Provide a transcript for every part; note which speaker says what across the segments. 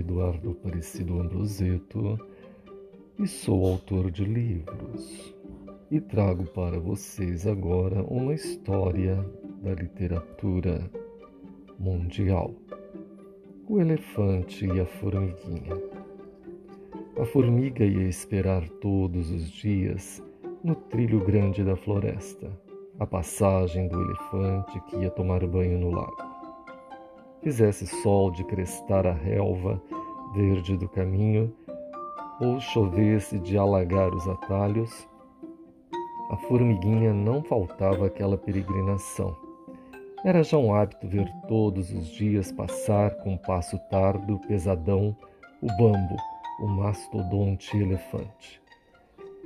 Speaker 1: Eduardo Aparecido Ambroseto e sou autor de livros. E trago para vocês agora uma história da literatura mundial: O Elefante e a Formiguinha. A formiga ia esperar todos os dias no trilho grande da floresta a passagem do elefante que ia tomar banho no lago fizesse sol de crestar a relva verde do caminho, ou chovesse de alagar os atalhos, a formiguinha não faltava aquela peregrinação. Era já um hábito ver todos os dias passar com passo tardo, pesadão, o bambo, o mastodonte elefante.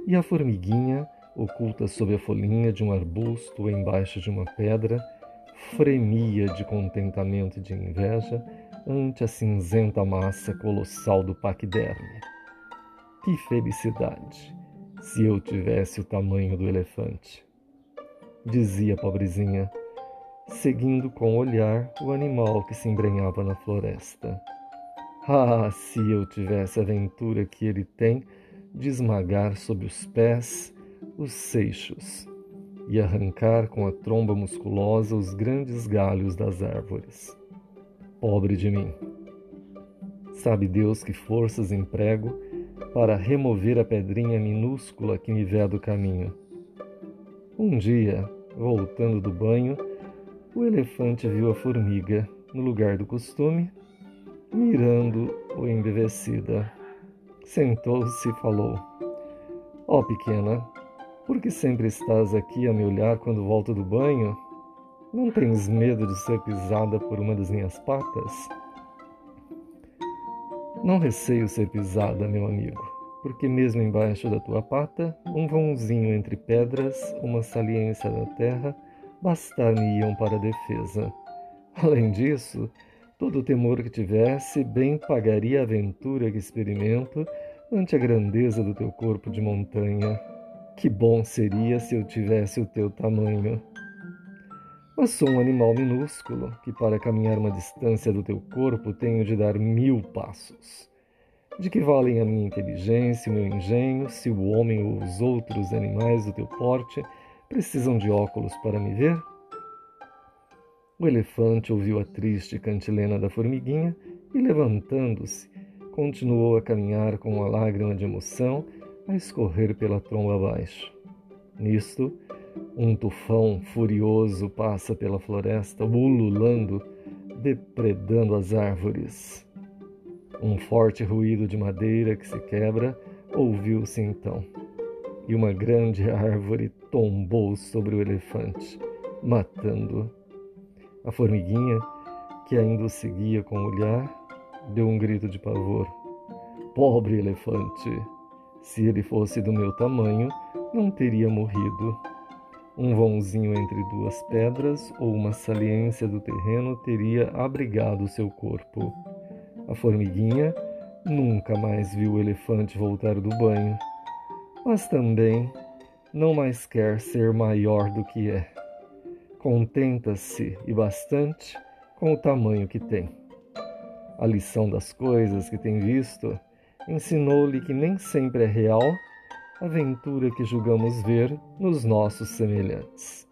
Speaker 1: E a formiguinha, oculta sob a folhinha de um arbusto ou embaixo de uma pedra, fremia de contentamento e de inveja ante a cinzenta massa colossal do paquiderme. Que felicidade, se eu tivesse o tamanho do elefante! Dizia a pobrezinha, seguindo com o olhar o animal que se embrenhava na floresta. Ah, se eu tivesse a aventura que ele tem de esmagar sob os pés os seixos e arrancar com a tromba musculosa os grandes galhos das árvores. Pobre de mim! Sabe Deus que forças emprego para remover a pedrinha minúscula que me vê do caminho. Um dia, voltando do banho, o elefante viu a formiga, no lugar do costume, mirando-o embevecida. Sentou-se e falou: Ó oh, pequena, por que sempre estás aqui a me olhar quando volto do banho? Não tens medo de ser pisada por uma das minhas patas? Não receio ser pisada, meu amigo, porque mesmo embaixo da tua pata, um vãozinho entre pedras, uma saliência da terra, bastar-me-iam para a defesa. Além disso, todo o temor que tivesse bem pagaria a aventura que experimento ante a grandeza do teu corpo de montanha. Que bom seria se eu tivesse o teu tamanho. Mas sou um animal minúsculo que, para caminhar uma distância do teu corpo, tenho de dar mil passos. De que valem a minha inteligência e o meu engenho se o homem ou os outros animais do teu porte precisam de óculos para me ver? O elefante ouviu a triste cantilena da formiguinha e, levantando-se, continuou a caminhar com uma lágrima de emoção a escorrer pela tromba abaixo. Nisto, um tufão furioso passa pela floresta, ululando, depredando as árvores. Um forte ruído de madeira que se quebra ouviu-se então, e uma grande árvore tombou sobre o elefante, matando-o. A formiguinha, que ainda o seguia com o olhar, deu um grito de pavor. Pobre elefante! Se ele fosse do meu tamanho, não teria morrido. Um vãozinho entre duas pedras ou uma saliência do terreno teria abrigado seu corpo. A formiguinha nunca mais viu o elefante voltar do banho, mas também não mais quer ser maior do que é. Contenta-se e bastante com o tamanho que tem. A lição das coisas que tem visto ensinou-lhe que nem sempre é real a aventura que julgamos ver nos nossos semelhantes.